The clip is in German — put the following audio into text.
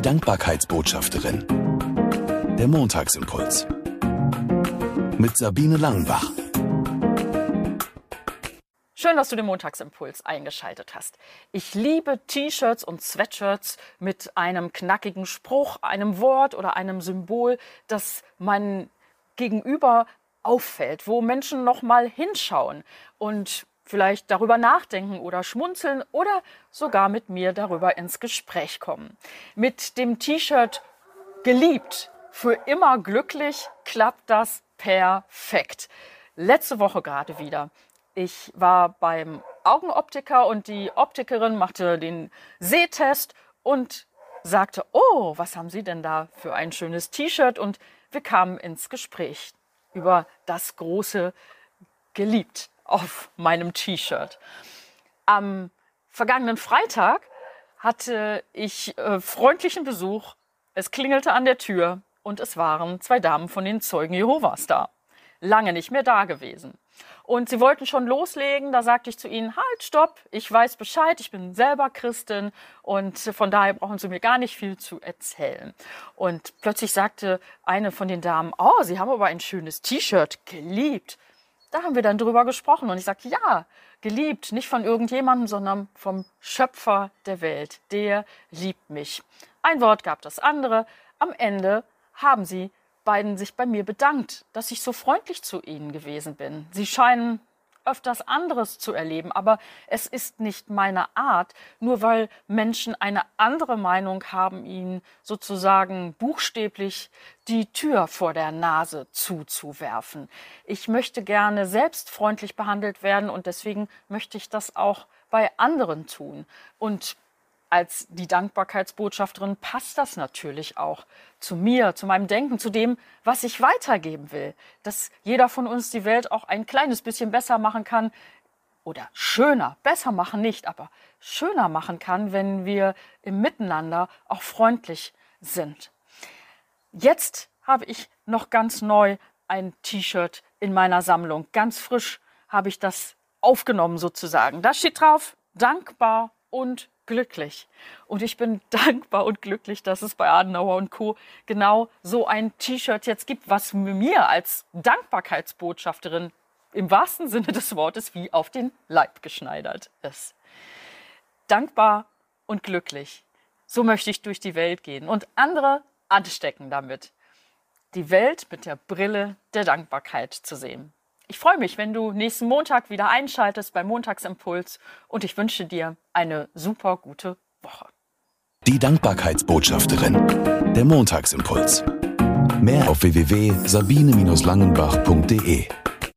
Die Dankbarkeitsbotschafterin. Der Montagsimpuls. Mit Sabine Langenbach. Schön, dass du den Montagsimpuls eingeschaltet hast. Ich liebe T-Shirts und Sweatshirts mit einem knackigen Spruch, einem Wort oder einem Symbol, das mein Gegenüber auffällt, wo Menschen noch mal hinschauen und vielleicht darüber nachdenken oder schmunzeln oder sogar mit mir darüber ins Gespräch kommen. Mit dem T-Shirt geliebt, für immer glücklich klappt das perfekt. Letzte Woche gerade wieder. Ich war beim Augenoptiker und die Optikerin machte den Sehtest und sagte, oh, was haben Sie denn da für ein schönes T-Shirt? Und wir kamen ins Gespräch über das große Geliebt auf meinem T-Shirt. Am vergangenen Freitag hatte ich äh, freundlichen Besuch. Es klingelte an der Tür und es waren zwei Damen von den Zeugen Jehovas da. Lange nicht mehr da gewesen. Und sie wollten schon loslegen. Da sagte ich zu ihnen, halt, stopp, ich weiß Bescheid, ich bin selber Christin und von daher brauchen Sie mir gar nicht viel zu erzählen. Und plötzlich sagte eine von den Damen, oh, Sie haben aber ein schönes T-Shirt, geliebt. Da haben wir dann drüber gesprochen und ich sagte, ja, geliebt, nicht von irgendjemandem, sondern vom Schöpfer der Welt. Der liebt mich. Ein Wort gab das andere. Am Ende haben sie beiden sich bei mir bedankt, dass ich so freundlich zu ihnen gewesen bin. Sie scheinen öfters anderes zu erleben, aber es ist nicht meine Art, nur weil Menschen eine andere Meinung haben, ihnen sozusagen buchstäblich die Tür vor der Nase zuzuwerfen. Ich möchte gerne selbst freundlich behandelt werden und deswegen möchte ich das auch bei anderen tun. Und als die Dankbarkeitsbotschafterin passt das natürlich auch zu mir, zu meinem Denken, zu dem, was ich weitergeben will. Dass jeder von uns die Welt auch ein kleines bisschen besser machen kann oder schöner, besser machen nicht, aber schöner machen kann, wenn wir im Miteinander auch freundlich sind. Jetzt habe ich noch ganz neu ein T-Shirt in meiner Sammlung. Ganz frisch habe ich das aufgenommen sozusagen. Da steht drauf, dankbar und glücklich. Und ich bin dankbar und glücklich, dass es bei Adenauer und Co. genau so ein T-Shirt jetzt gibt, was mir als Dankbarkeitsbotschafterin im wahrsten Sinne des Wortes wie auf den Leib geschneidert ist. Dankbar und glücklich. So möchte ich durch die Welt gehen und andere anstecken damit. Die Welt mit der Brille der Dankbarkeit zu sehen. Ich freue mich, wenn du nächsten Montag wieder einschaltest beim Montagsimpuls und ich wünsche dir eine super gute Woche. Die Dankbarkeitsbotschafterin. Der Montagsimpuls. Mehr auf www.sabine-langenbach.de